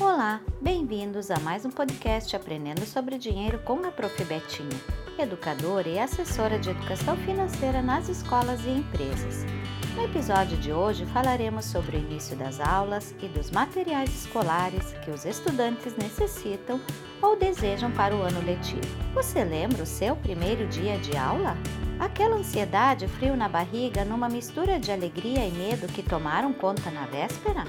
Olá, bem-vindos a mais um podcast Aprendendo sobre Dinheiro com a Prof. Betinha, educadora e assessora de educação financeira nas escolas e empresas. No episódio de hoje falaremos sobre o início das aulas e dos materiais escolares que os estudantes necessitam ou desejam para o ano letivo. Você lembra o seu primeiro dia de aula? Aquela ansiedade, frio na barriga, numa mistura de alegria e medo que tomaram conta na véspera?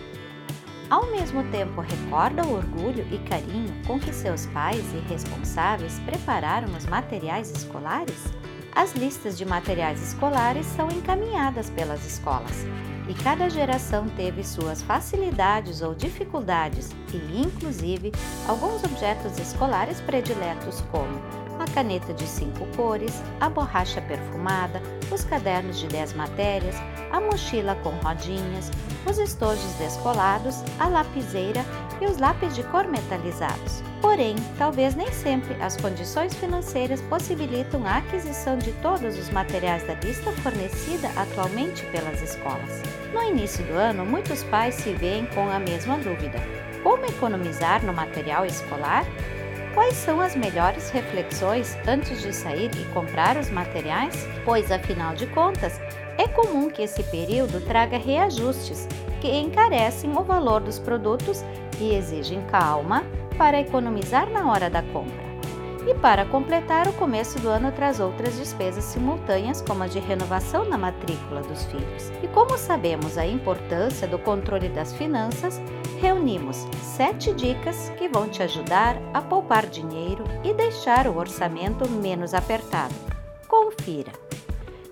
Ao mesmo tempo, recorda o orgulho e carinho com que seus pais e responsáveis prepararam os materiais escolares? As listas de materiais escolares são encaminhadas pelas escolas e cada geração teve suas facilidades ou dificuldades e, inclusive, alguns objetos escolares prediletos como a caneta de cinco cores, a borracha perfumada, os cadernos de 10 matérias, a mochila com rodinhas, os estojos descolados, a lapiseira e os lápis de cor metalizados. Porém, talvez nem sempre as condições financeiras possibilitam a aquisição de todos os materiais da lista fornecida atualmente pelas escolas. No início do ano, muitos pais se veem com a mesma dúvida: como economizar no material escolar? Quais são as melhores reflexões antes de sair e comprar os materiais? Pois, afinal de contas, é comum que esse período traga reajustes que encarecem o valor dos produtos e exigem calma para economizar na hora da compra. E para completar, o começo do ano traz outras despesas simultâneas, como a de renovação na matrícula dos filhos. E como sabemos a importância do controle das finanças, reunimos sete dicas que vão te ajudar a poupar dinheiro e deixar o orçamento menos apertado. Confira.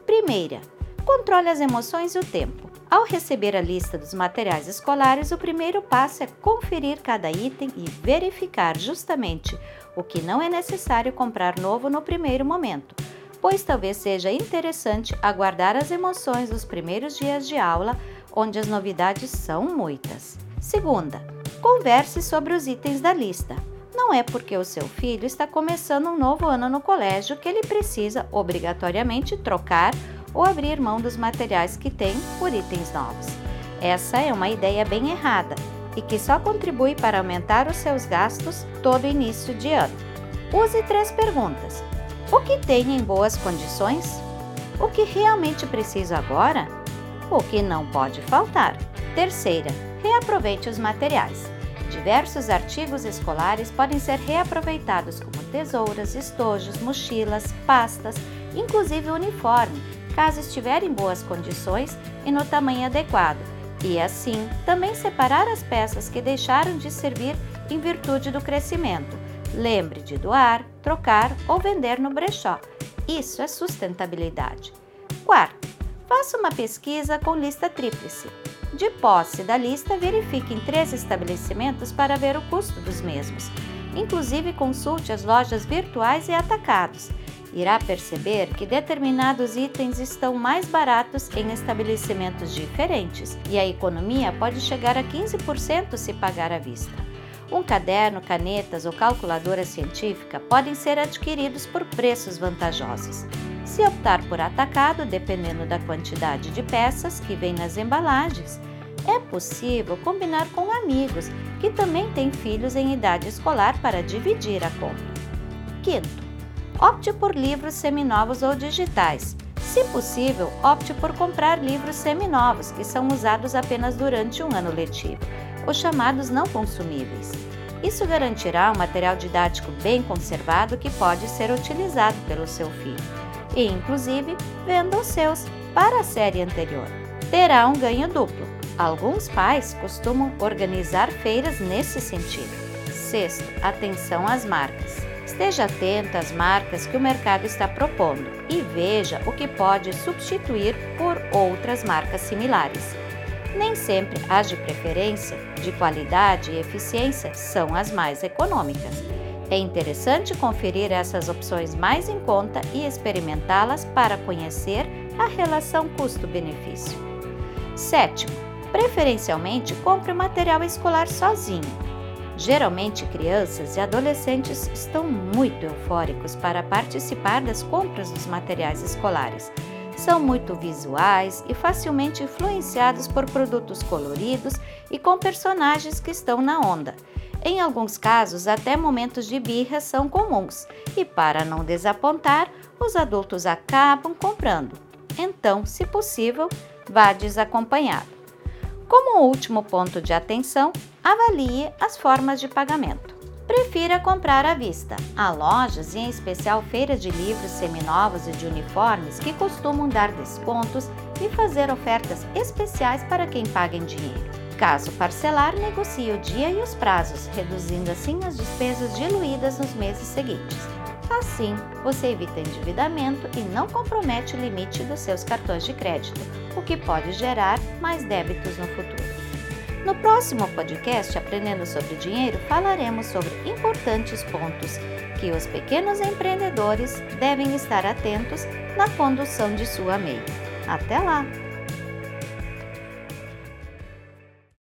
Primeira, controle as emoções e o tempo. Ao receber a lista dos materiais escolares, o primeiro passo é conferir cada item e verificar justamente o que não é necessário comprar novo no primeiro momento, pois talvez seja interessante aguardar as emoções dos primeiros dias de aula, onde as novidades são muitas. Segunda, converse sobre os itens da lista. Não é porque o seu filho está começando um novo ano no colégio que ele precisa obrigatoriamente trocar ou abrir mão dos materiais que tem por itens novos. Essa é uma ideia bem errada e que só contribui para aumentar os seus gastos todo início de ano. Use três perguntas: O que tem em boas condições? O que realmente preciso agora? O que não pode faltar? Terceira, reaproveite os materiais. Diversos artigos escolares podem ser reaproveitados como tesouras, estojos, mochilas, pastas, inclusive uniforme, caso estiver em boas condições e no tamanho adequado, e assim também separar as peças que deixaram de servir em virtude do crescimento. Lembre de doar, trocar ou vender no brechó. Isso é sustentabilidade. Quarto, faça uma pesquisa com lista tríplice. De posse da lista, verifique em três estabelecimentos para ver o custo dos mesmos. Inclusive, consulte as lojas virtuais e atacados irá perceber que determinados itens estão mais baratos em estabelecimentos diferentes e a economia pode chegar a 15% se pagar à vista. Um caderno, canetas ou calculadora científica podem ser adquiridos por preços vantajosos. Se optar por atacado, dependendo da quantidade de peças que vem nas embalagens, é possível combinar com amigos que também têm filhos em idade escolar para dividir a compra. Quinto, opte por livros seminovos ou digitais. Se possível, opte por comprar livros seminovos, que são usados apenas durante um ano letivo, os chamados não consumíveis. Isso garantirá um material didático bem conservado que pode ser utilizado pelo seu filho. E, inclusive, venda os seus para a série anterior. Terá um ganho duplo. Alguns pais costumam organizar feiras nesse sentido. Sexto, atenção às marcas. Esteja atento às marcas que o mercado está propondo e veja o que pode substituir por outras marcas similares. Nem sempre as de preferência, de qualidade e eficiência são as mais econômicas. É interessante conferir essas opções mais em conta e experimentá-las para conhecer a relação custo-benefício. Sétimo, preferencialmente compre o material escolar sozinho Geralmente, crianças e adolescentes estão muito eufóricos para participar das compras dos materiais escolares. são muito visuais e facilmente influenciados por produtos coloridos e com personagens que estão na onda. Em alguns casos, até momentos de birra são comuns, e para não desapontar, os adultos acabam comprando. Então, se possível, vá desacompanhado. Como último ponto de atenção, avalie as formas de pagamento. Prefira comprar à vista. Há lojas e em especial feiras de livros seminovos e de uniformes que costumam dar descontos e fazer ofertas especiais para quem paga em dinheiro. Caso parcelar, negocie o dia e os prazos, reduzindo assim as despesas diluídas nos meses seguintes. Assim, você evita endividamento e não compromete o limite dos seus cartões de crédito, o que pode gerar mais débitos no futuro. No próximo podcast Aprendendo sobre Dinheiro, falaremos sobre importantes pontos que os pequenos empreendedores devem estar atentos na condução de sua MEI. Até lá!